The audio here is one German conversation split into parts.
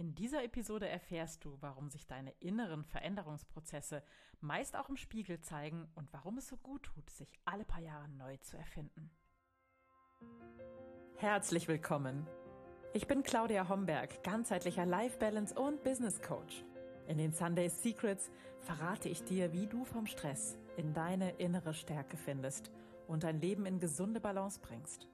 In dieser Episode erfährst du, warum sich deine inneren Veränderungsprozesse meist auch im Spiegel zeigen und warum es so gut tut, sich alle paar Jahre neu zu erfinden. Herzlich willkommen. Ich bin Claudia Homberg, ganzheitlicher Life Balance und Business Coach. In den Sunday Secrets verrate ich dir, wie du vom Stress in deine innere Stärke findest und dein Leben in gesunde Balance bringst.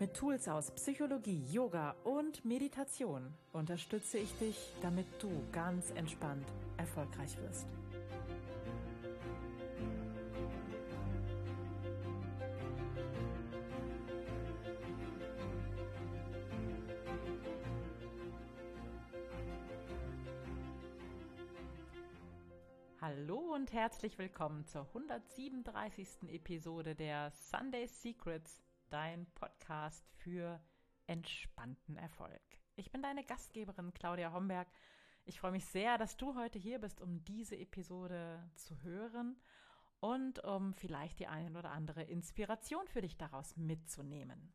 Mit Tools aus Psychologie, Yoga und Meditation unterstütze ich dich, damit du ganz entspannt erfolgreich wirst. Hallo und herzlich willkommen zur 137. Episode der Sunday Secrets dein Podcast für entspannten Erfolg. Ich bin deine Gastgeberin Claudia Homberg. Ich freue mich sehr, dass du heute hier bist, um diese Episode zu hören und um vielleicht die eine oder andere Inspiration für dich daraus mitzunehmen.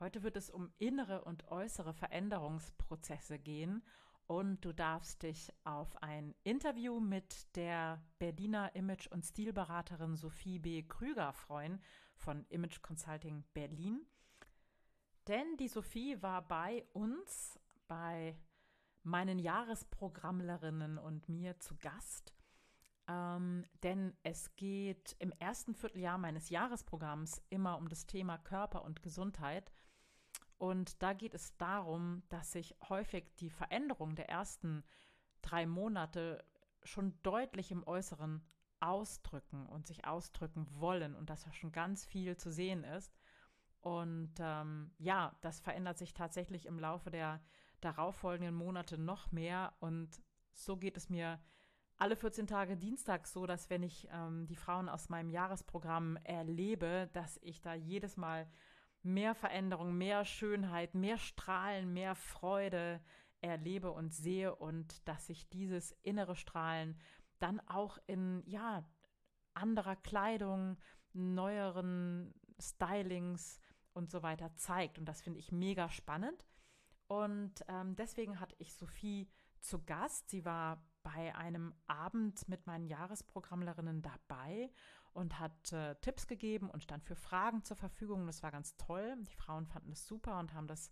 Heute wird es um innere und äußere Veränderungsprozesse gehen und du darfst dich auf ein Interview mit der Berliner Image- und Stilberaterin Sophie B. Krüger freuen von Image Consulting Berlin. Denn die Sophie war bei uns, bei meinen Jahresprogrammlerinnen und mir zu Gast. Ähm, denn es geht im ersten Vierteljahr meines Jahresprogramms immer um das Thema Körper und Gesundheit. Und da geht es darum, dass sich häufig die Veränderung der ersten drei Monate schon deutlich im Äußeren ausdrücken und sich ausdrücken wollen und dass ja schon ganz viel zu sehen ist. Und ähm, ja, das verändert sich tatsächlich im Laufe der darauffolgenden Monate noch mehr. Und so geht es mir alle 14 Tage Dienstag so, dass wenn ich ähm, die Frauen aus meinem Jahresprogramm erlebe, dass ich da jedes Mal mehr Veränderung, mehr Schönheit, mehr Strahlen, mehr Freude erlebe und sehe und dass sich dieses innere Strahlen dann auch in, ja, anderer Kleidung, neueren Stylings und so weiter zeigt. Und das finde ich mega spannend. Und ähm, deswegen hatte ich Sophie zu Gast. Sie war bei einem Abend mit meinen Jahresprogrammlerinnen dabei und hat äh, Tipps gegeben und stand für Fragen zur Verfügung. Das war ganz toll. Die Frauen fanden das super und haben das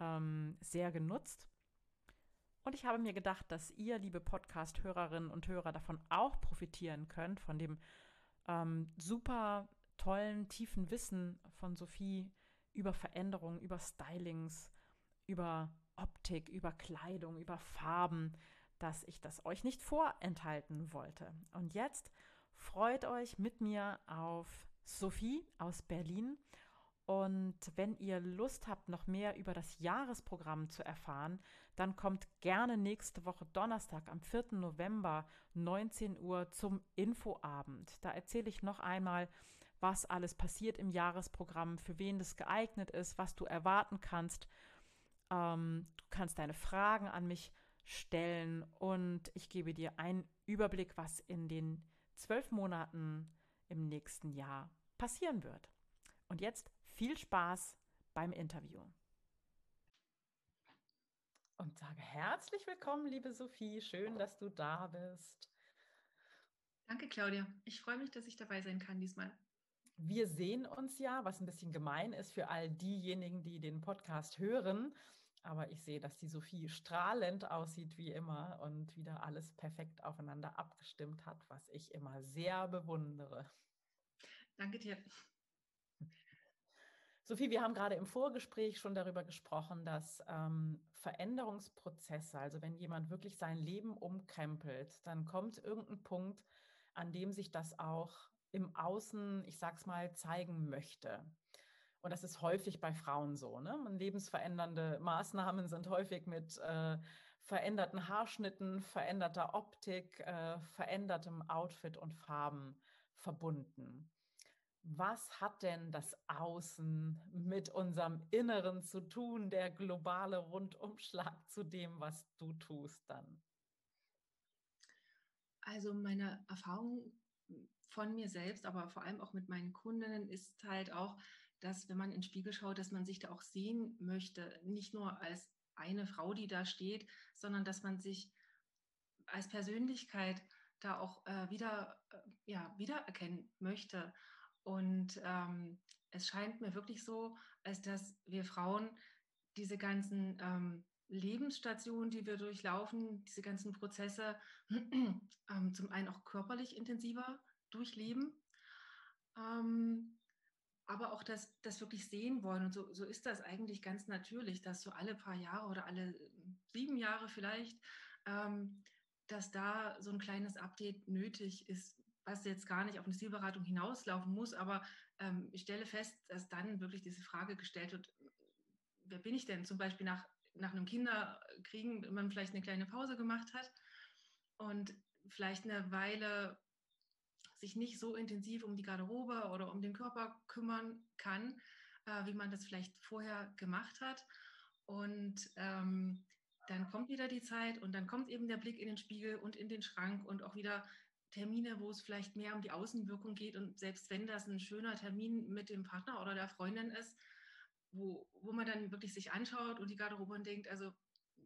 ähm, sehr genutzt. Und ich habe mir gedacht, dass ihr, liebe Podcast-Hörerinnen und Hörer, davon auch profitieren könnt, von dem ähm, super tollen, tiefen Wissen von Sophie über Veränderungen, über Stylings, über Optik, über Kleidung, über Farben, dass ich das euch nicht vorenthalten wollte. Und jetzt freut euch mit mir auf Sophie aus Berlin. Und wenn ihr Lust habt, noch mehr über das Jahresprogramm zu erfahren, dann kommt gerne nächste Woche Donnerstag am 4. November 19 Uhr zum Infoabend. Da erzähle ich noch einmal, was alles passiert im Jahresprogramm, für wen das geeignet ist, was du erwarten kannst. Ähm, du kannst deine Fragen an mich stellen und ich gebe dir einen Überblick, was in den zwölf Monaten im nächsten Jahr passieren wird. Und jetzt viel Spaß beim Interview. Und sage herzlich willkommen, liebe Sophie. Schön, dass du da bist. Danke, Claudia. Ich freue mich, dass ich dabei sein kann diesmal. Wir sehen uns ja, was ein bisschen gemein ist für all diejenigen, die den Podcast hören. Aber ich sehe, dass die Sophie strahlend aussieht wie immer und wieder alles perfekt aufeinander abgestimmt hat, was ich immer sehr bewundere. Danke dir. Sophie, wir haben gerade im Vorgespräch schon darüber gesprochen, dass ähm, Veränderungsprozesse, also wenn jemand wirklich sein Leben umkrempelt, dann kommt irgendein Punkt, an dem sich das auch im Außen, ich sag's mal, zeigen möchte. Und das ist häufig bei Frauen so. Ne? Lebensverändernde Maßnahmen sind häufig mit äh, veränderten Haarschnitten, veränderter Optik, äh, verändertem Outfit und Farben verbunden. Was hat denn das Außen mit unserem Inneren zu tun, der globale Rundumschlag zu dem, was du tust dann? Also meine Erfahrung von mir selbst, aber vor allem auch mit meinen Kundinnen ist halt auch, dass wenn man in den Spiegel schaut, dass man sich da auch sehen möchte, nicht nur als eine Frau, die da steht, sondern dass man sich als Persönlichkeit da auch äh, wieder, äh, ja, wiedererkennen möchte. Und ähm, es scheint mir wirklich so, als dass wir Frauen diese ganzen ähm, Lebensstationen, die wir durchlaufen, diese ganzen Prozesse ähm, zum einen auch körperlich intensiver durchleben, ähm, aber auch das, das wirklich sehen wollen. Und so, so ist das eigentlich ganz natürlich, dass so alle paar Jahre oder alle sieben Jahre vielleicht, ähm, dass da so ein kleines Update nötig ist, was jetzt gar nicht auf eine Zielberatung hinauslaufen muss, aber ähm, ich stelle fest, dass dann wirklich diese Frage gestellt wird, wer bin ich denn? Zum Beispiel nach, nach einem Kinderkriegen, wenn man vielleicht eine kleine Pause gemacht hat und vielleicht eine Weile sich nicht so intensiv um die Garderobe oder um den Körper kümmern kann, äh, wie man das vielleicht vorher gemacht hat. Und ähm, dann kommt wieder die Zeit und dann kommt eben der Blick in den Spiegel und in den Schrank und auch wieder Termine, wo es vielleicht mehr um die Außenwirkung geht. Und selbst wenn das ein schöner Termin mit dem Partner oder der Freundin ist, wo, wo man dann wirklich sich anschaut und die Garderobe und denkt, also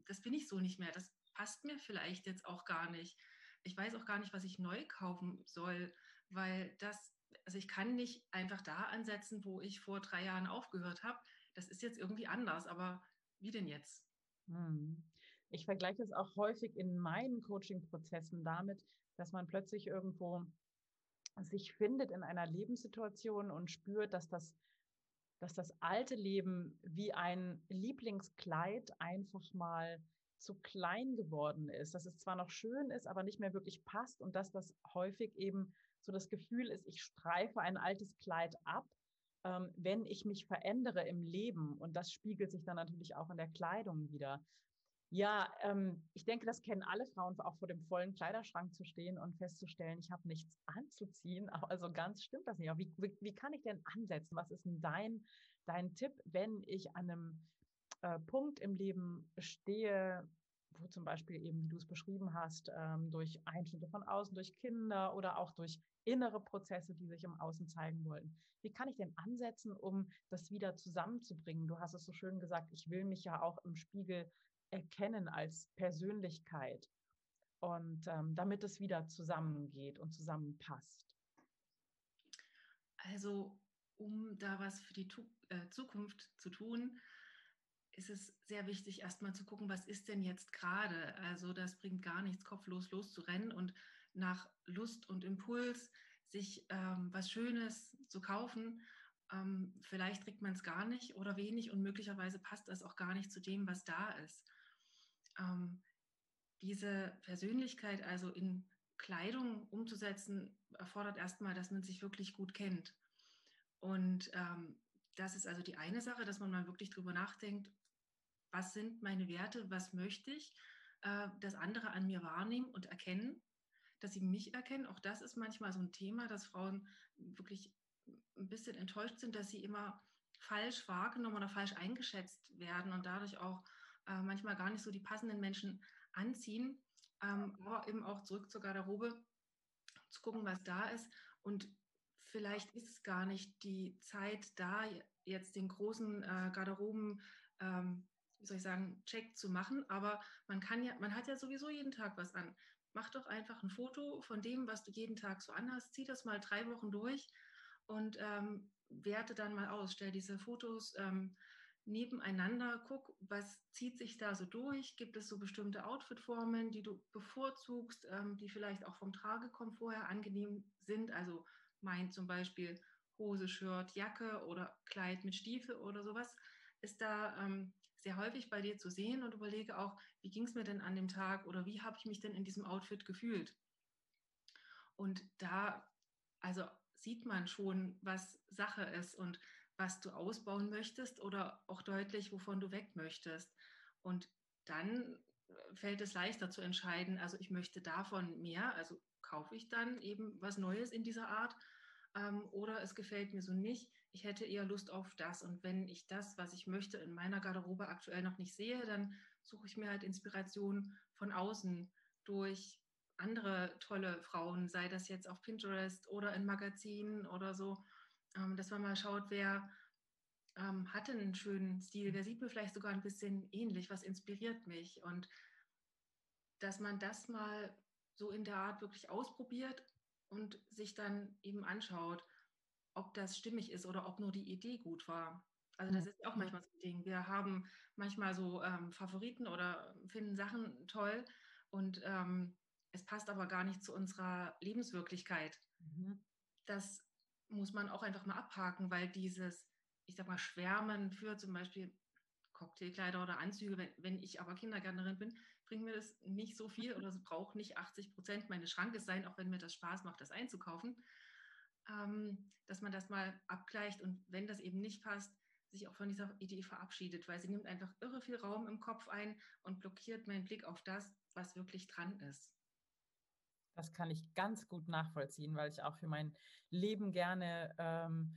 das bin ich so nicht mehr, das passt mir vielleicht jetzt auch gar nicht. Ich weiß auch gar nicht, was ich neu kaufen soll, weil das, also ich kann nicht einfach da ansetzen, wo ich vor drei Jahren aufgehört habe. Das ist jetzt irgendwie anders, aber wie denn jetzt? Hm. Ich vergleiche es auch häufig in meinen Coaching-Prozessen damit, dass man plötzlich irgendwo sich findet in einer Lebenssituation und spürt, dass das, dass das alte Leben wie ein Lieblingskleid einfach mal zu klein geworden ist, dass es zwar noch schön ist, aber nicht mehr wirklich passt und dass das häufig eben so das Gefühl ist, ich streife ein altes Kleid ab, ähm, wenn ich mich verändere im Leben und das spiegelt sich dann natürlich auch in der Kleidung wieder. Ja, ähm, ich denke, das kennen alle Frauen, auch vor dem vollen Kleiderschrank zu stehen und festzustellen, ich habe nichts anzuziehen. Also ganz stimmt das nicht. Aber wie, wie, wie, kann ich denn ansetzen? Was ist denn dein, dein Tipp, wenn ich an einem äh, Punkt im Leben stehe, wo zum Beispiel eben, wie du es beschrieben hast, ähm, durch Einschnitte von außen, durch Kinder oder auch durch innere Prozesse, die sich im Außen zeigen wollen. Wie kann ich denn ansetzen, um das wieder zusammenzubringen? Du hast es so schön gesagt, ich will mich ja auch im Spiegel erkennen als Persönlichkeit und ähm, damit es wieder zusammengeht und zusammenpasst? Also, um da was für die tu äh, Zukunft zu tun, ist es sehr wichtig, erstmal zu gucken, was ist denn jetzt gerade? Also, das bringt gar nichts, kopflos loszurennen und nach Lust und Impuls sich ähm, was Schönes zu kaufen. Ähm, vielleicht trägt man es gar nicht oder wenig und möglicherweise passt das auch gar nicht zu dem, was da ist ähm, diese Persönlichkeit also in Kleidung umzusetzen, erfordert erstmal, dass man sich wirklich gut kennt. Und ähm, das ist also die eine Sache, dass man mal wirklich drüber nachdenkt, was sind meine Werte, was möchte ich, äh, dass andere an mir wahrnehmen und erkennen, dass sie mich erkennen. Auch das ist manchmal so ein Thema, dass Frauen wirklich ein bisschen enttäuscht sind, dass sie immer falsch wahrgenommen oder falsch eingeschätzt werden und dadurch auch äh, manchmal gar nicht so die passenden Menschen anziehen, ähm, aber eben auch zurück zur Garderobe zu gucken, was da ist. Und vielleicht ist es gar nicht die Zeit da, jetzt den großen äh, Garderoben, ähm, wie soll ich sagen, Check zu machen. Aber man kann ja, man hat ja sowieso jeden Tag was an. Mach doch einfach ein Foto von dem, was du jeden Tag so anhast. Zieh das mal drei Wochen durch und ähm, werte dann mal aus. Stell diese Fotos ähm, nebeneinander, guck, was zieht sich da so durch? Gibt es so bestimmte Outfitformen, die du bevorzugst, ähm, die vielleicht auch vom Tragekomfort her angenehm sind? Also mein zum Beispiel Hose, Shirt, Jacke oder Kleid mit Stiefel oder sowas, ist da ähm, sehr häufig bei dir zu sehen und überlege auch, wie ging es mir denn an dem Tag oder wie habe ich mich denn in diesem Outfit gefühlt? Und da, also sieht man schon, was Sache ist und was du ausbauen möchtest oder auch deutlich, wovon du weg möchtest. Und dann äh, fällt es leichter zu entscheiden, also ich möchte davon mehr, also kaufe ich dann eben was Neues in dieser Art ähm, oder es gefällt mir so nicht, ich hätte eher Lust auf das. Und wenn ich das, was ich möchte, in meiner Garderobe aktuell noch nicht sehe, dann suche ich mir halt Inspiration von außen durch andere tolle Frauen, sei das jetzt auf Pinterest oder in Magazinen oder so ähm, dass man mal schaut, wer ähm, hatte einen schönen Stil, der sieht mir vielleicht sogar ein bisschen ähnlich, was inspiriert mich. Und dass man das mal so in der Art wirklich ausprobiert und sich dann eben anschaut, ob das stimmig ist oder ob nur die Idee gut war. Also das ist auch manchmal so ein Ding. Wir haben manchmal so ähm, Favoriten oder finden Sachen toll und ähm, es passt aber gar nicht zu unserer Lebenswirklichkeit. Mhm. Das muss man auch einfach mal abhaken, weil dieses, ich sag mal, Schwärmen für zum Beispiel Cocktailkleider oder Anzüge, wenn, wenn ich aber Kindergärtnerin bin, bringt mir das nicht so viel oder es braucht nicht 80 Prozent meines Schrankes sein, auch wenn mir das Spaß macht, das einzukaufen. Ähm, dass man das mal abgleicht und wenn das eben nicht passt, sich auch von dieser Idee verabschiedet, weil sie nimmt einfach irre viel Raum im Kopf ein und blockiert meinen Blick auf das, was wirklich dran ist. Das kann ich ganz gut nachvollziehen, weil ich auch für mein Leben gerne ähm,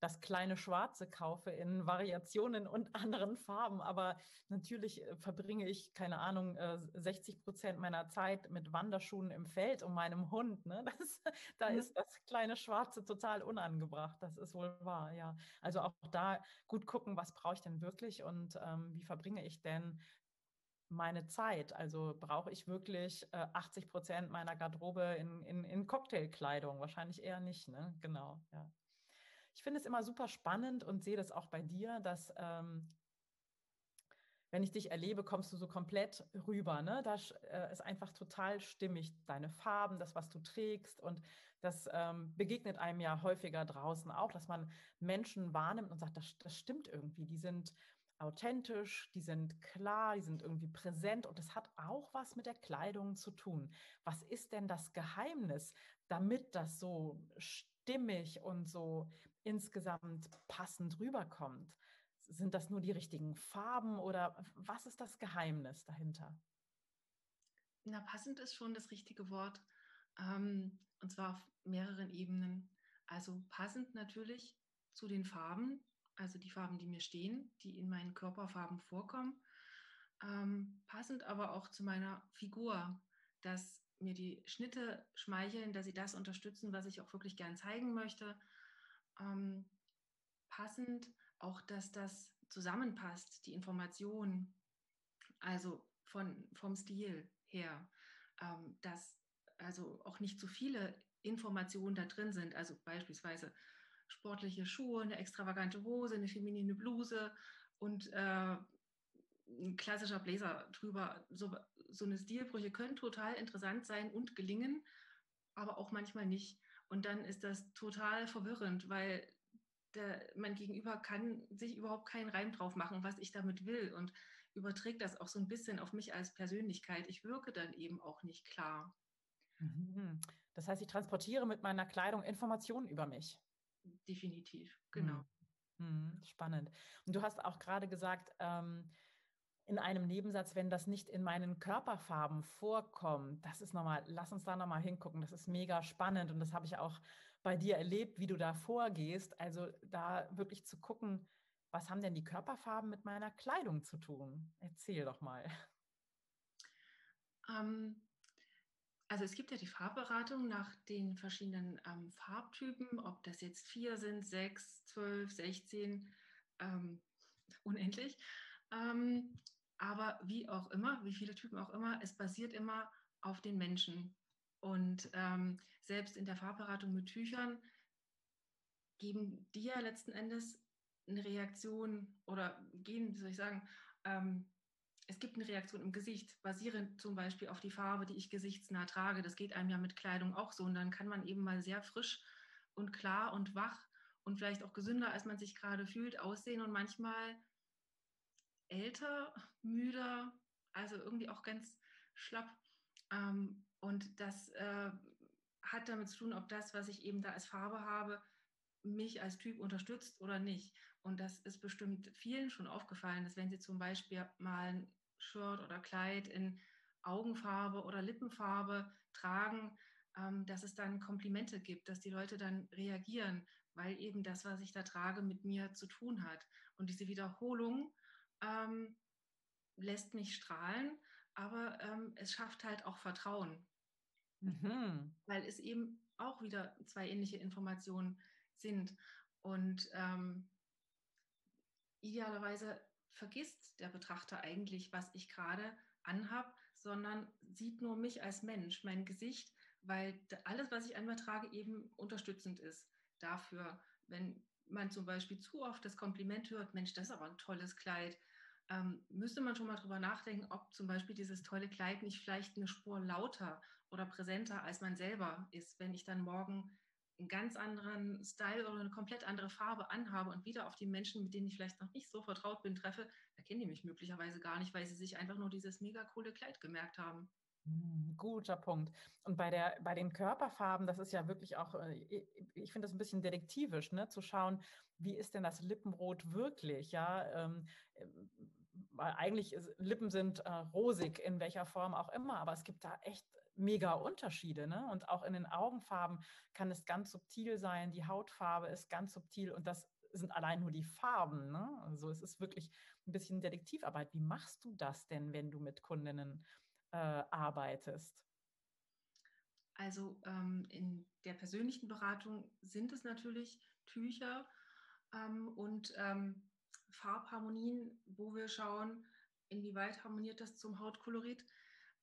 das kleine Schwarze kaufe in Variationen und anderen Farben. Aber natürlich äh, verbringe ich, keine Ahnung, 60 äh, Prozent meiner Zeit mit Wanderschuhen im Feld und meinem Hund. Ne? Das, da mhm. ist das kleine Schwarze total unangebracht. Das ist wohl wahr, ja. Also auch da gut gucken, was brauche ich denn wirklich und ähm, wie verbringe ich denn meine Zeit? Also brauche ich wirklich äh, 80 Prozent meiner Garderobe in, in, in Cocktailkleidung? Wahrscheinlich eher nicht, ne? Genau, ja. Ich finde es immer super spannend und sehe das auch bei dir, dass ähm, wenn ich dich erlebe, kommst du so komplett rüber. Ne? Das äh, ist einfach total stimmig, deine Farben, das, was du trägst. Und das ähm, begegnet einem ja häufiger draußen auch, dass man Menschen wahrnimmt und sagt, das, das stimmt irgendwie. Die sind authentisch, die sind klar, die sind irgendwie präsent und das hat auch was mit der Kleidung zu tun. Was ist denn das Geheimnis, damit das so stimmig und so insgesamt passend rüberkommt? Sind das nur die richtigen Farben oder was ist das Geheimnis dahinter? Na, passend ist schon das richtige Wort. Ähm, und zwar auf mehreren Ebenen. Also passend natürlich zu den Farben, also die Farben, die mir stehen, die in meinen Körperfarben vorkommen. Ähm, passend aber auch zu meiner Figur, dass mir die Schnitte schmeicheln, dass sie das unterstützen, was ich auch wirklich gern zeigen möchte ähm, passend, auch dass das zusammenpasst, die Information, also von, vom Stil her, ähm, dass also auch nicht zu viele Informationen da drin sind, also beispielsweise sportliche Schuhe, eine extravagante Hose, eine feminine Bluse und äh, ein klassischer Blazer drüber. So, so eine Stilbrüche können total interessant sein und gelingen, aber auch manchmal nicht. Und dann ist das total verwirrend, weil der, mein Gegenüber kann sich überhaupt keinen Reim drauf machen, was ich damit will und überträgt das auch so ein bisschen auf mich als Persönlichkeit. Ich wirke dann eben auch nicht klar. Mhm. Das heißt, ich transportiere mit meiner Kleidung Informationen über mich. Definitiv, genau. Mhm. Spannend. Und du hast auch gerade gesagt, ähm, in einem Nebensatz, wenn das nicht in meinen Körperfarben vorkommt. Das ist nochmal, lass uns da nochmal hingucken. Das ist mega spannend und das habe ich auch bei dir erlebt, wie du da vorgehst. Also da wirklich zu gucken, was haben denn die Körperfarben mit meiner Kleidung zu tun? Erzähl doch mal. Ähm, also es gibt ja die Farbberatung nach den verschiedenen ähm, Farbtypen, ob das jetzt vier sind, sechs, zwölf, sechzehn, ähm, unendlich. Ähm, aber wie auch immer, wie viele Typen auch immer, es basiert immer auf den Menschen. Und ähm, selbst in der Farbberatung mit Tüchern geben die ja letzten Endes eine Reaktion oder gehen, wie soll ich sagen, ähm, es gibt eine Reaktion im Gesicht, basierend zum Beispiel auf die Farbe, die ich gesichtsnah trage. Das geht einem ja mit Kleidung auch so. Und dann kann man eben mal sehr frisch und klar und wach und vielleicht auch gesünder, als man sich gerade fühlt, aussehen und manchmal älter, müder, also irgendwie auch ganz schlapp. Ähm, und das äh, hat damit zu tun, ob das, was ich eben da als Farbe habe, mich als Typ unterstützt oder nicht. Und das ist bestimmt vielen schon aufgefallen, dass wenn sie zum Beispiel mal Shirt oder Kleid in Augenfarbe oder Lippenfarbe tragen, ähm, dass es dann Komplimente gibt, dass die Leute dann reagieren, weil eben das, was ich da trage, mit mir zu tun hat. Und diese Wiederholung ähm, lässt mich strahlen, aber ähm, es schafft halt auch Vertrauen. Mhm. Weil es eben auch wieder zwei ähnliche Informationen sind. Und ähm, idealerweise vergisst der Betrachter eigentlich, was ich gerade anhab, sondern sieht nur mich als Mensch, mein Gesicht, weil alles, was ich an mir trage, eben unterstützend ist dafür, wenn man zum Beispiel zu oft das Kompliment hört, Mensch, das ist aber ein tolles Kleid, ähm, müsste man schon mal drüber nachdenken, ob zum Beispiel dieses tolle Kleid nicht vielleicht eine Spur lauter oder präsenter als man selber ist, wenn ich dann morgen einen ganz anderen Style oder eine komplett andere Farbe anhabe und wieder auf die Menschen, mit denen ich vielleicht noch nicht so vertraut bin, treffe, da kennen die mich möglicherweise gar nicht, weil sie sich einfach nur dieses mega coole Kleid gemerkt haben. Hm, guter Punkt. Und bei, der, bei den Körperfarben, das ist ja wirklich auch, äh, ich finde das ein bisschen detektivisch, ne? zu schauen, wie ist denn das Lippenrot wirklich? Ja, ähm, weil eigentlich ist, Lippen sind äh, rosig in welcher Form auch immer, aber es gibt da echt mega Unterschiede. Ne? Und auch in den Augenfarben kann es ganz subtil sein, die Hautfarbe ist ganz subtil und das sind allein nur die Farben. Ne? Also es ist wirklich ein bisschen Detektivarbeit. Wie machst du das denn, wenn du mit Kundinnen äh, arbeitest? Also ähm, in der persönlichen Beratung sind es natürlich Tücher ähm, und ähm, Farbharmonien, wo wir schauen, inwieweit harmoniert das zum Hautkolorit.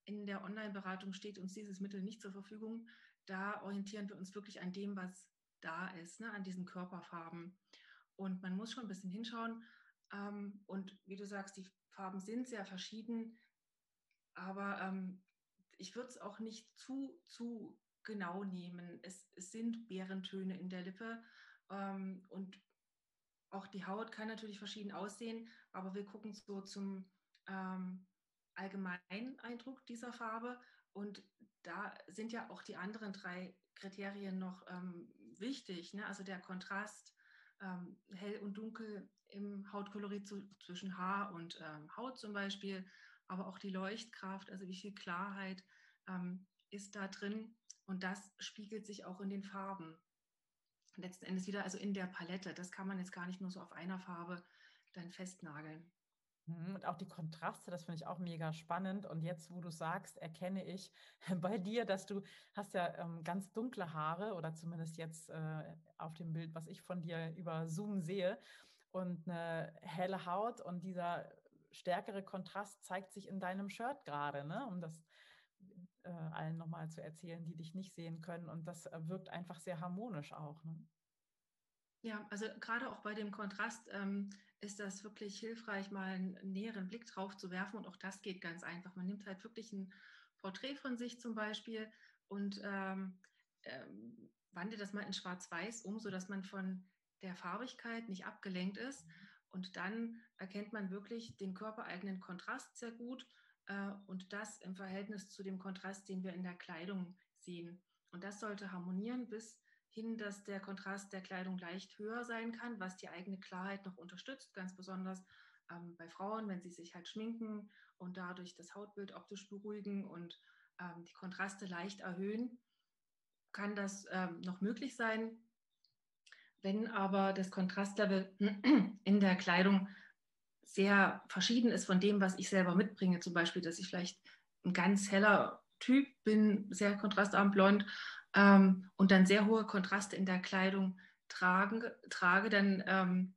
In der Online-Beratung steht uns dieses Mittel nicht zur Verfügung. Da orientieren wir uns wirklich an dem, was da ist, ne, an diesen Körperfarben. Und man muss schon ein bisschen hinschauen. Ähm, und wie du sagst, die Farben sind sehr verschieden, aber ähm, ich würde es auch nicht zu, zu genau nehmen. Es, es sind Bärentöne in der Lippe ähm, und auch die Haut kann natürlich verschieden aussehen, aber wir gucken so zum ähm, allgemeinen Eindruck dieser Farbe. Und da sind ja auch die anderen drei Kriterien noch ähm, wichtig. Ne? Also der Kontrast, ähm, hell und dunkel im Hautkolorit zu, zwischen Haar und ähm, Haut zum Beispiel, aber auch die Leuchtkraft, also wie viel Klarheit ähm, ist da drin. Und das spiegelt sich auch in den Farben. Letzten Endes wieder, also in der Palette. Das kann man jetzt gar nicht nur so auf einer Farbe dann festnageln. Mhm, und auch die Kontraste, das finde ich auch mega spannend. Und jetzt, wo du sagst, erkenne ich bei dir, dass du hast ja ähm, ganz dunkle Haare oder zumindest jetzt äh, auf dem Bild, was ich von dir über Zoom sehe und eine helle Haut und dieser stärkere Kontrast zeigt sich in deinem Shirt gerade, ne? um das äh, allen nochmal zu erzählen, die dich nicht sehen können. Und das äh, wirkt einfach sehr harmonisch auch. Ne? Ja, also gerade auch bei dem Kontrast ähm, ist das wirklich hilfreich, mal einen näheren Blick drauf zu werfen. Und auch das geht ganz einfach. Man nimmt halt wirklich ein Porträt von sich zum Beispiel und ähm, ähm, wandelt das mal in Schwarz-Weiß um, sodass man von der Farbigkeit nicht abgelenkt ist. Und dann erkennt man wirklich den körpereigenen Kontrast sehr gut äh, und das im Verhältnis zu dem Kontrast, den wir in der Kleidung sehen. Und das sollte harmonieren bis hin, dass der Kontrast der Kleidung leicht höher sein kann, was die eigene Klarheit noch unterstützt, ganz besonders ähm, bei Frauen, wenn sie sich halt schminken und dadurch das Hautbild optisch beruhigen und ähm, die Kontraste leicht erhöhen, kann das ähm, noch möglich sein. Wenn aber das Kontrastlevel in der Kleidung sehr verschieden ist von dem, was ich selber mitbringe, zum Beispiel, dass ich vielleicht ein ganz heller Typ bin, sehr kontrastarm blond, ähm, und dann sehr hohe Kontraste in der Kleidung tragen, trage, dann ähm,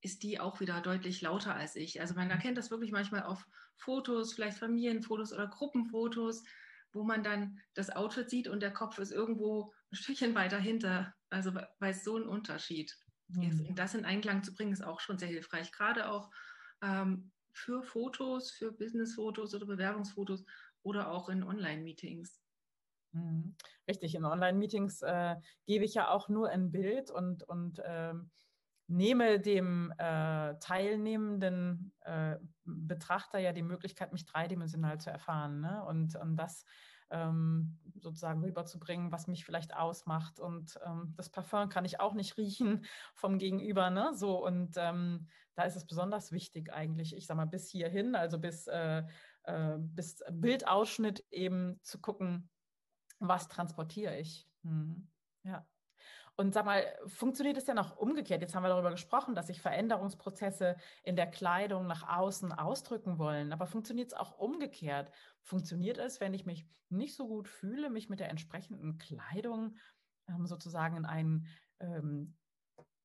ist die auch wieder deutlich lauter als ich. Also man erkennt das wirklich manchmal auf Fotos, vielleicht Familienfotos oder Gruppenfotos, wo man dann das Outfit sieht und der Kopf ist irgendwo ein Stückchen weiter hinter. Also weil es so ein Unterschied mhm. ist. Und das in Einklang zu bringen, ist auch schon sehr hilfreich. Gerade auch ähm, für Fotos, für Businessfotos oder Bewerbungsfotos oder auch in Online-Meetings. Mhm. Richtig, in Online-Meetings äh, gebe ich ja auch nur ein Bild und, und ähm, nehme dem äh, teilnehmenden äh, Betrachter ja die Möglichkeit, mich dreidimensional zu erfahren ne? und, und das ähm, sozusagen rüberzubringen, was mich vielleicht ausmacht. Und ähm, das Parfum kann ich auch nicht riechen vom Gegenüber. Ne? So, und ähm, da ist es besonders wichtig eigentlich, ich sage mal, bis hierhin, also bis, äh, äh, bis Bildausschnitt eben zu gucken, was transportiere ich? Hm. Ja. Und sag mal, funktioniert es denn auch umgekehrt? Jetzt haben wir darüber gesprochen, dass sich Veränderungsprozesse in der Kleidung nach außen ausdrücken wollen. Aber funktioniert es auch umgekehrt? Funktioniert es, wenn ich mich nicht so gut fühle, mich mit der entsprechenden Kleidung ähm, sozusagen in einen ähm,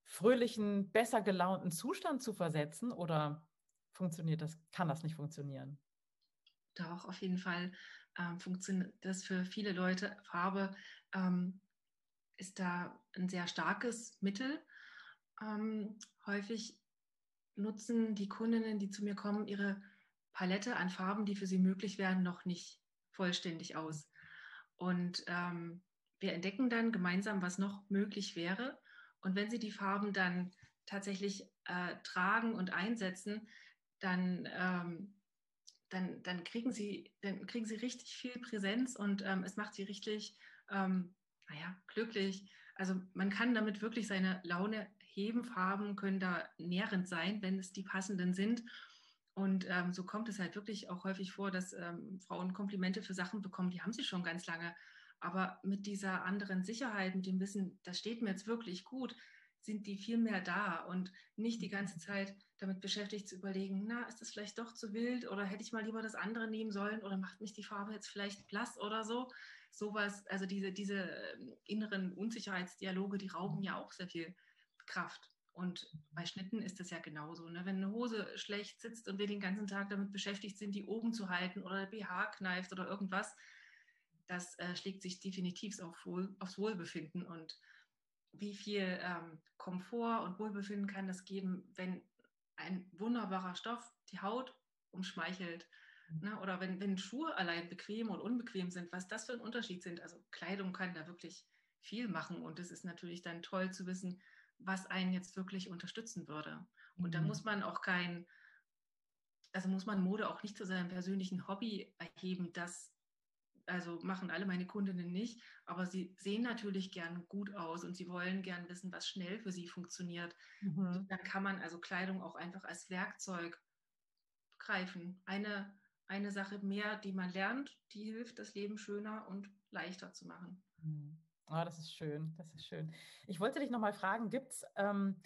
fröhlichen, besser gelaunten Zustand zu versetzen oder funktioniert das, kann das nicht funktionieren? Doch, auf jeden Fall ähm, funktioniert das für viele Leute. Farbe ähm, ist da ein sehr starkes Mittel. Ähm, häufig nutzen die Kundinnen, die zu mir kommen, ihre Palette an Farben, die für sie möglich wären, noch nicht vollständig aus. Und ähm, wir entdecken dann gemeinsam, was noch möglich wäre. Und wenn sie die Farben dann tatsächlich äh, tragen und einsetzen, dann, ähm, dann, dann, kriegen sie, dann kriegen sie richtig viel Präsenz und ähm, es macht sie richtig, ähm, naja, glücklich. Also man kann damit wirklich seine Laune heben. Farben können da nährend sein, wenn es die passenden sind. Und ähm, so kommt es halt wirklich auch häufig vor, dass ähm, Frauen Komplimente für Sachen bekommen, die haben sie schon ganz lange. Aber mit dieser anderen Sicherheit, mit dem Wissen, das steht mir jetzt wirklich gut, sind die viel mehr da und nicht die ganze Zeit damit beschäftigt zu überlegen, na, ist das vielleicht doch zu wild oder hätte ich mal lieber das andere nehmen sollen oder macht mich die Farbe jetzt vielleicht blass oder so. Sowas, also diese, diese ähm, inneren Unsicherheitsdialoge, die rauben ja auch sehr viel Kraft. Und bei Schnitten ist das ja genauso. Ne? Wenn eine Hose schlecht sitzt und wir den ganzen Tag damit beschäftigt sind, die oben zu halten oder der BH kneift oder irgendwas, das äh, schlägt sich definitiv auf Wohl, aufs Wohlbefinden. Und wie viel ähm, Komfort und Wohlbefinden kann das geben, wenn ein wunderbarer Stoff die Haut umschmeichelt? Mhm. Ne? Oder wenn, wenn Schuhe allein bequem und unbequem sind, was das für ein Unterschied sind. Also Kleidung kann da wirklich viel machen. Und es ist natürlich dann toll zu wissen, was einen jetzt wirklich unterstützen würde. Und mhm. da muss man auch kein, also muss man Mode auch nicht zu seinem persönlichen Hobby erheben, das also machen alle meine Kundinnen nicht, aber sie sehen natürlich gern gut aus und sie wollen gern wissen, was schnell für sie funktioniert. Mhm. Dann kann man also Kleidung auch einfach als Werkzeug greifen. Eine, eine Sache mehr, die man lernt, die hilft, das Leben schöner und leichter zu machen. Mhm. Oh, das ist schön, das ist schön. Ich wollte dich nochmal fragen, gibt es ähm,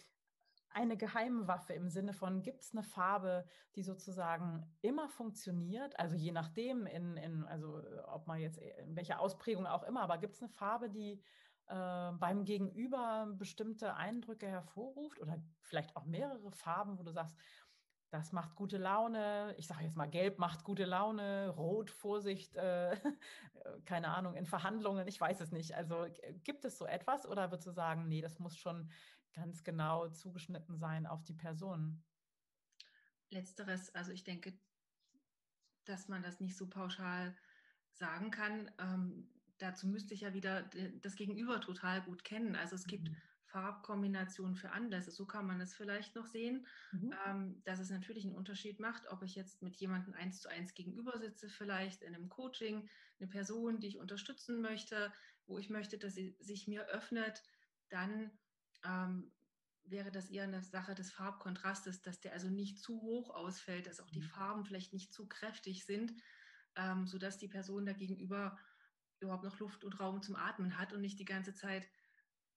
eine Geheimwaffe im Sinne von, gibt es eine Farbe, die sozusagen immer funktioniert? Also je nachdem, in, in, also ob man jetzt in welcher Ausprägung auch immer, aber gibt es eine Farbe, die äh, beim Gegenüber bestimmte Eindrücke hervorruft oder vielleicht auch mehrere Farben, wo du sagst, das macht gute Laune. Ich sage jetzt mal, Gelb macht gute Laune, Rot, Vorsicht, äh, keine Ahnung, in Verhandlungen, ich weiß es nicht. Also gibt es so etwas oder würdest du sagen, nee, das muss schon ganz genau zugeschnitten sein auf die Person? Letzteres, also ich denke, dass man das nicht so pauschal sagen kann. Ähm, dazu müsste ich ja wieder das Gegenüber total gut kennen. Also es gibt mhm. Farbkombinationen für Anlässe. So kann man es vielleicht noch sehen, mhm. ähm, dass es natürlich einen Unterschied macht, ob ich jetzt mit jemandem eins zu eins gegenüber sitze, vielleicht in einem Coaching, eine Person, die ich unterstützen möchte, wo ich möchte, dass sie sich mir öffnet, dann ähm, wäre das eher eine Sache des Farbkontrastes, dass der also nicht zu hoch ausfällt, dass auch die mhm. Farben vielleicht nicht zu kräftig sind, ähm, sodass die Person da gegenüber überhaupt noch Luft und Raum zum Atmen hat und nicht die ganze Zeit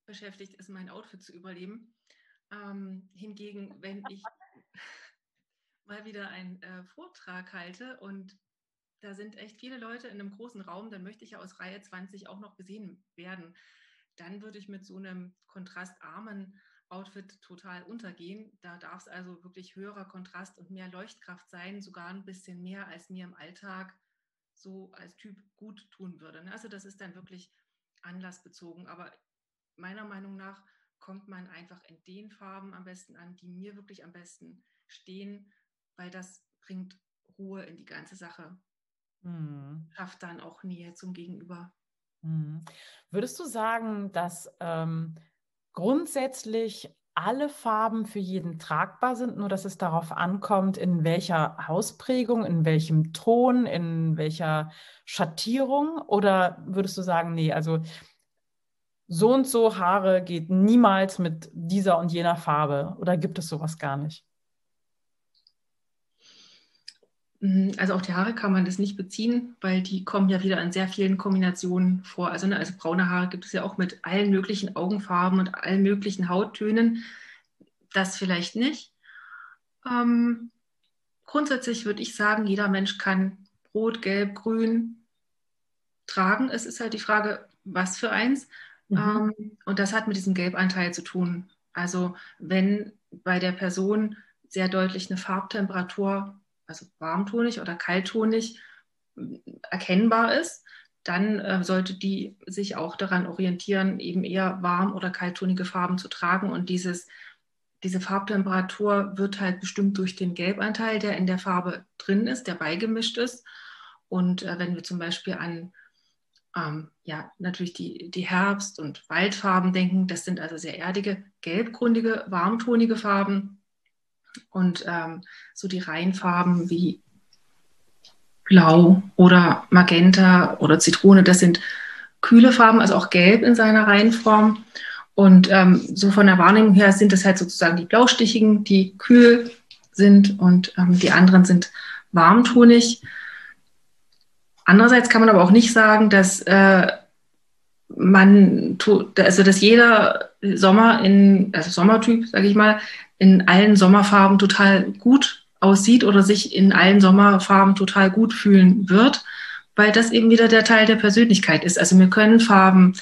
beschäftigt ist, mein Outfit zu überleben. Ähm, hingegen, wenn ich mal wieder einen äh, Vortrag halte und da sind echt viele Leute in einem großen Raum, dann möchte ich ja aus Reihe 20 auch noch gesehen werden dann würde ich mit so einem kontrastarmen Outfit total untergehen. Da darf es also wirklich höherer Kontrast und mehr Leuchtkraft sein, sogar ein bisschen mehr, als mir im Alltag so als Typ gut tun würde. Ne? Also das ist dann wirklich anlassbezogen. Aber meiner Meinung nach kommt man einfach in den Farben am besten an, die mir wirklich am besten stehen, weil das bringt Ruhe in die ganze Sache. Mhm. Schafft dann auch Nähe zum Gegenüber. Mhm. Würdest du sagen, dass ähm, grundsätzlich alle Farben für jeden tragbar sind, nur dass es darauf ankommt, in welcher Ausprägung, in welchem Ton, in welcher Schattierung? Oder würdest du sagen, nee, also so und so Haare geht niemals mit dieser und jener Farbe? Oder gibt es sowas gar nicht? Mhm, also auf die Haare kann man das nicht beziehen, weil die kommen ja wieder in sehr vielen Kombinationen vor. Also, ne, also braune Haare gibt es ja auch mit allen möglichen Augenfarben und allen möglichen Hauttönen. Das vielleicht nicht. Ähm, grundsätzlich würde ich sagen, jeder Mensch kann Rot, Gelb, Grün tragen. Es ist halt die Frage, was für eins. Mhm. Ähm, und das hat mit diesem Gelbanteil zu tun. Also wenn bei der Person sehr deutlich eine Farbtemperatur, also warmtonig oder kalttonig, erkennbar ist, dann äh, sollte die sich auch daran orientieren, eben eher warm- oder kalttonige Farben zu tragen. Und dieses, diese Farbtemperatur wird halt bestimmt durch den Gelbanteil, der in der Farbe drin ist, der beigemischt ist. Und äh, wenn wir zum Beispiel an ähm, ja, natürlich die, die Herbst- und Waldfarben denken, das sind also sehr erdige, gelbgründige, warmtonige Farben. Und ähm, so die Reihenfarben wie Blau oder Magenta oder Zitrone, das sind kühle Farben, also auch Gelb in seiner Reihenform. Und ähm, so von der Wahrnehmung her sind es halt sozusagen die blaustichigen, die kühl sind und ähm, die anderen sind warmtonig. Andererseits kann man aber auch nicht sagen, dass äh, man also dass jeder Sommer in, also Sommertyp, sage ich mal, in allen Sommerfarben total gut aussieht oder sich in allen Sommerfarben total gut fühlen wird, weil das eben wieder der Teil der Persönlichkeit ist. Also wir können Farben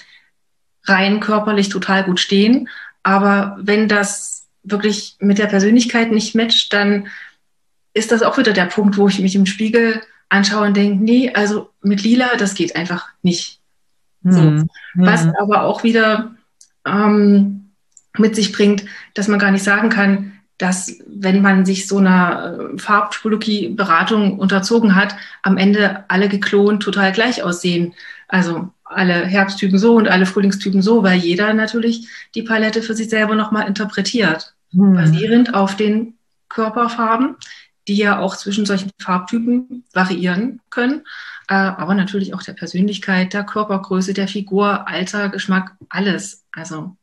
rein körperlich total gut stehen, aber wenn das wirklich mit der Persönlichkeit nicht matcht, dann ist das auch wieder der Punkt, wo ich mich im Spiegel anschaue und denke, nee, also mit lila, das geht einfach nicht. So. Mhm. Was aber auch wieder ähm, mit sich bringt, dass man gar nicht sagen kann, dass wenn man sich so einer äh, Farbtypologie-Beratung unterzogen hat, am Ende alle geklont total gleich aussehen. Also alle Herbsttypen so und alle Frühlingstypen so, weil jeder natürlich die Palette für sich selber nochmal interpretiert, hm. basierend auf den Körperfarben, die ja auch zwischen solchen Farbtypen variieren können, äh, aber natürlich auch der Persönlichkeit, der Körpergröße, der Figur, Alter, Geschmack, alles. Also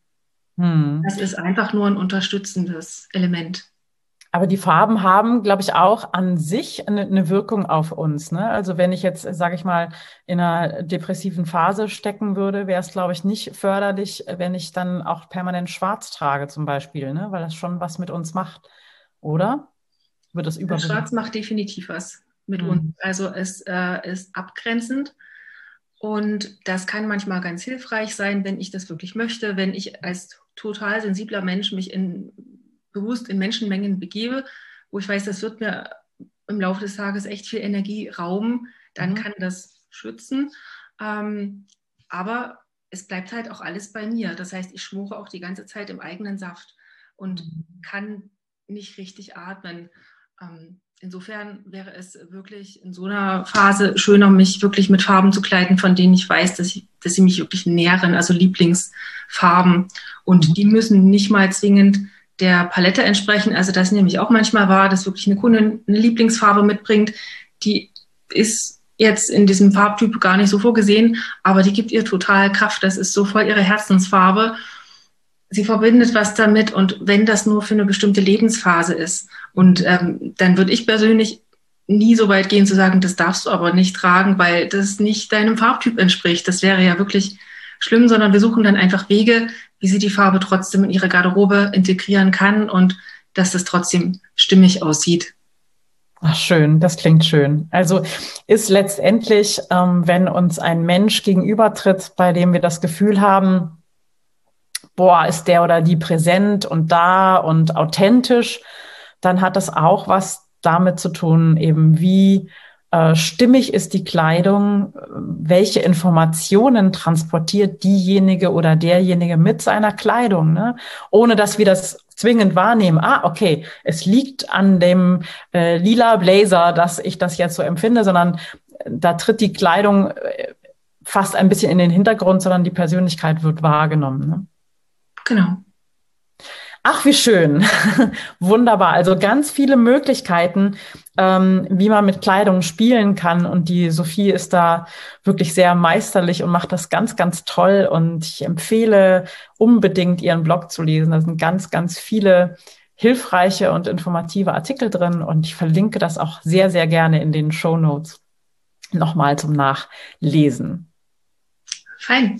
hm. Das ist einfach nur ein unterstützendes Element. Aber die Farben haben, glaube ich, auch an sich eine, eine Wirkung auf uns. Ne? Also wenn ich jetzt, sage ich mal, in einer depressiven Phase stecken würde, wäre es, glaube ich, nicht förderlich, wenn ich dann auch permanent schwarz trage zum Beispiel, ne? weil das schon was mit uns macht, oder? Wird das über Schwarz macht definitiv was mit mhm. uns. Also es äh, ist abgrenzend und das kann manchmal ganz hilfreich sein, wenn ich das wirklich möchte, wenn ich als total sensibler Mensch mich in, bewusst in Menschenmengen begebe, wo ich weiß, das wird mir im Laufe des Tages echt viel Energie rauben, dann mhm. kann das schützen. Ähm, aber es bleibt halt auch alles bei mir. Das heißt, ich schmore auch die ganze Zeit im eigenen Saft und mhm. kann nicht richtig atmen. Ähm, insofern wäre es wirklich in so einer Phase schöner, mich wirklich mit Farben zu kleiden, von denen ich weiß, dass, ich, dass sie mich wirklich nähren, also Lieblingsfarben. Und mhm. die müssen nicht mal zwingend der Palette entsprechen. Also das nehme ich auch manchmal wahr, dass wirklich eine Kundin eine Lieblingsfarbe mitbringt, die ist jetzt in diesem Farbtyp gar nicht so vorgesehen, aber die gibt ihr total Kraft. Das ist so voll ihre Herzensfarbe sie verbindet was damit und wenn das nur für eine bestimmte Lebensphase ist. Und ähm, dann würde ich persönlich nie so weit gehen zu sagen, das darfst du aber nicht tragen, weil das nicht deinem Farbtyp entspricht. Das wäre ja wirklich schlimm, sondern wir suchen dann einfach Wege, wie sie die Farbe trotzdem in ihre Garderobe integrieren kann und dass das trotzdem stimmig aussieht. Ach, schön, das klingt schön. Also ist letztendlich, ähm, wenn uns ein Mensch gegenübertritt, bei dem wir das Gefühl haben, boah, ist der oder die präsent und da und authentisch, dann hat das auch was damit zu tun, eben wie äh, stimmig ist die Kleidung, welche Informationen transportiert diejenige oder derjenige mit seiner Kleidung, ne? ohne dass wir das zwingend wahrnehmen. Ah, okay, es liegt an dem äh, lila Blazer, dass ich das jetzt so empfinde, sondern da tritt die Kleidung äh, fast ein bisschen in den Hintergrund, sondern die Persönlichkeit wird wahrgenommen. Ne? Genau. Ach, wie schön. Wunderbar. Also ganz viele Möglichkeiten, ähm, wie man mit Kleidung spielen kann. Und die Sophie ist da wirklich sehr meisterlich und macht das ganz, ganz toll. Und ich empfehle unbedingt ihren Blog zu lesen. Da sind ganz, ganz viele hilfreiche und informative Artikel drin. Und ich verlinke das auch sehr, sehr gerne in den Show Notes nochmal zum Nachlesen. Fein.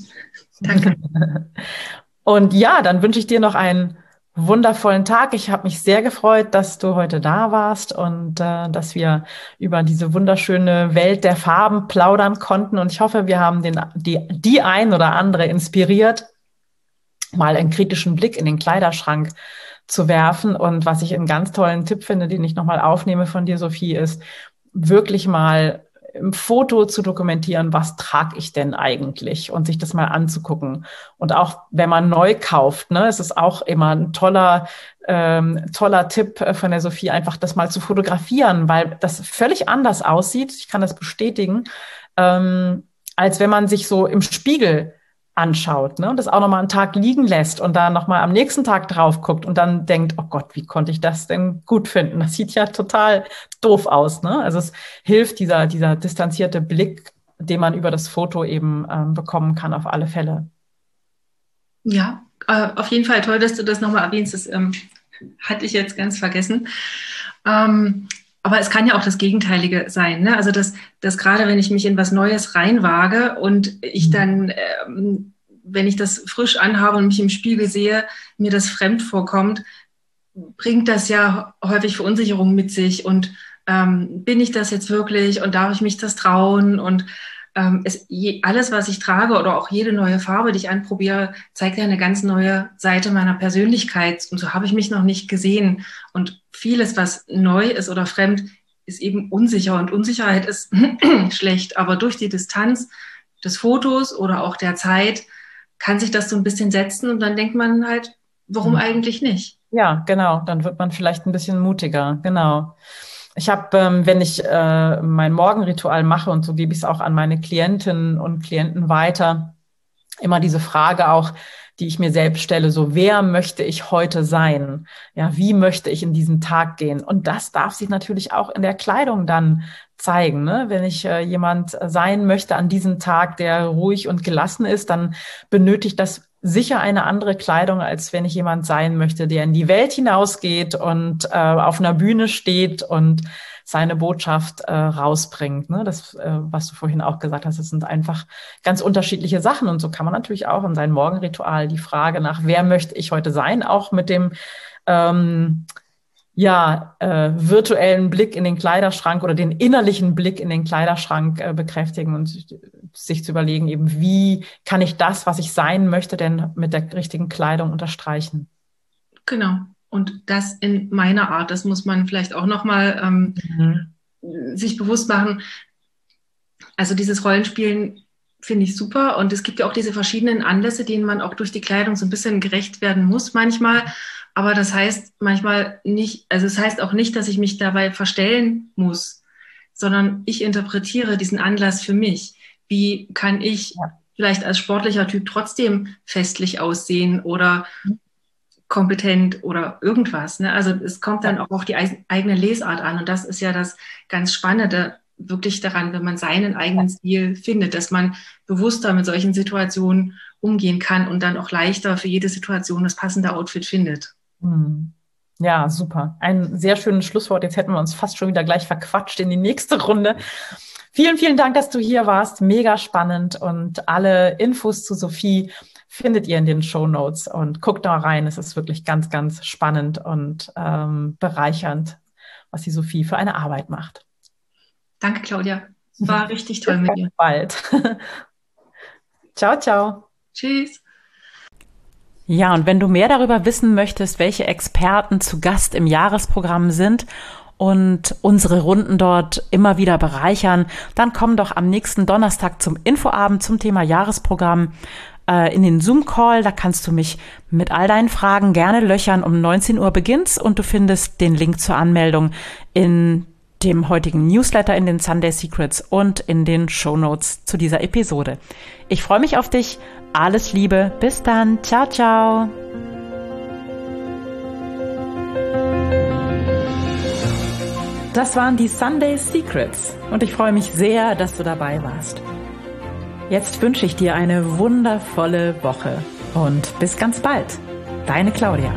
Danke. Und ja, dann wünsche ich dir noch einen wundervollen Tag. Ich habe mich sehr gefreut, dass du heute da warst und äh, dass wir über diese wunderschöne Welt der Farben plaudern konnten. Und ich hoffe, wir haben den, die, die ein oder andere inspiriert, mal einen kritischen Blick in den Kleiderschrank zu werfen. Und was ich einen ganz tollen Tipp finde, den ich nochmal aufnehme von dir, Sophie, ist wirklich mal im Foto zu dokumentieren, was trage ich denn eigentlich und sich das mal anzugucken. Und auch wenn man neu kauft, ne, es ist auch immer ein toller, ähm, toller Tipp äh, von der Sophie, einfach das mal zu fotografieren, weil das völlig anders aussieht. Ich kann das bestätigen, ähm, als wenn man sich so im Spiegel anschaut ne? und das auch nochmal einen Tag liegen lässt und dann nochmal am nächsten Tag drauf guckt und dann denkt, oh Gott, wie konnte ich das denn gut finden? Das sieht ja total doof aus. Ne? Also es hilft dieser, dieser distanzierte Blick, den man über das Foto eben ähm, bekommen kann, auf alle Fälle. Ja, äh, auf jeden Fall toll, dass du das nochmal erwähnst. Das ähm, hatte ich jetzt ganz vergessen. Ähm, aber es kann ja auch das Gegenteilige sein. Ne? Also, dass, dass gerade wenn ich mich in was Neues reinwage und ich mhm. dann, ähm, wenn ich das frisch anhabe und mich im Spiegel sehe, mir das fremd vorkommt, bringt das ja häufig Verunsicherung mit sich. Und ähm, bin ich das jetzt wirklich und darf ich mich das trauen? Und ähm, es, je, alles, was ich trage oder auch jede neue Farbe, die ich anprobiere, zeigt ja eine ganz neue Seite meiner Persönlichkeit. Und so habe ich mich noch nicht gesehen. Und vieles, was neu ist oder fremd, ist eben unsicher. Und Unsicherheit ist schlecht. Aber durch die Distanz des Fotos oder auch der Zeit kann sich das so ein bisschen setzen. Und dann denkt man halt, warum mhm. eigentlich nicht? Ja, genau. Dann wird man vielleicht ein bisschen mutiger. Genau. Ich habe, ähm, wenn ich äh, mein Morgenritual mache und so gebe ich es auch an meine Klientinnen und Klienten weiter, immer diese Frage auch, die ich mir selbst stelle, so wer möchte ich heute sein? Ja, wie möchte ich in diesen Tag gehen? Und das darf sich natürlich auch in der Kleidung dann zeigen. Ne? Wenn ich äh, jemand sein möchte an diesem Tag, der ruhig und gelassen ist, dann benötigt das sicher eine andere Kleidung, als wenn ich jemand sein möchte, der in die Welt hinausgeht und äh, auf einer Bühne steht und seine Botschaft äh, rausbringt. Ne? Das, äh, was du vorhin auch gesagt hast, das sind einfach ganz unterschiedliche Sachen. Und so kann man natürlich auch in sein Morgenritual die Frage nach, wer möchte ich heute sein, auch mit dem ähm, ja, äh, virtuellen Blick in den Kleiderschrank oder den innerlichen Blick in den Kleiderschrank äh, bekräftigen und sich zu überlegen, eben wie kann ich das, was ich sein möchte, denn mit der richtigen Kleidung unterstreichen. Genau. Und das in meiner Art, das muss man vielleicht auch nochmal ähm, mhm. sich bewusst machen. Also dieses Rollenspielen finde ich super. Und es gibt ja auch diese verschiedenen Anlässe, denen man auch durch die Kleidung so ein bisschen gerecht werden muss manchmal. Aber das heißt manchmal nicht, also es das heißt auch nicht, dass ich mich dabei verstellen muss, sondern ich interpretiere diesen Anlass für mich. Wie kann ich ja. vielleicht als sportlicher Typ trotzdem festlich aussehen oder kompetent oder irgendwas? Ne? Also es kommt dann auch auf die eigene Lesart an. Und das ist ja das ganz Spannende wirklich daran, wenn man seinen eigenen Stil findet, dass man bewusster mit solchen Situationen umgehen kann und dann auch leichter für jede Situation das passende Outfit findet. Hm. Ja, super. Ein sehr schönes Schlusswort. Jetzt hätten wir uns fast schon wieder gleich verquatscht in die nächste Runde. Vielen, vielen Dank, dass du hier warst. Mega spannend. Und alle Infos zu Sophie findet ihr in den Show Notes und guckt da rein. Es ist wirklich ganz, ganz spannend und ähm, bereichernd, was die Sophie für eine Arbeit macht. Danke, Claudia. War richtig toll mit dir. Bald. ciao, ciao. Tschüss. Ja, und wenn du mehr darüber wissen möchtest, welche Experten zu Gast im Jahresprogramm sind und unsere Runden dort immer wieder bereichern, dann komm doch am nächsten Donnerstag zum Infoabend zum Thema Jahresprogramm äh, in den Zoom-Call. Da kannst du mich mit all deinen Fragen gerne löchern. Um 19 Uhr beginnt's und du findest den Link zur Anmeldung in dem heutigen Newsletter in den Sunday Secrets und in den Show Notes zu dieser Episode. Ich freue mich auf dich. Alles Liebe, bis dann, ciao, ciao. Das waren die Sunday Secrets und ich freue mich sehr, dass du dabei warst. Jetzt wünsche ich dir eine wundervolle Woche und bis ganz bald. Deine Claudia.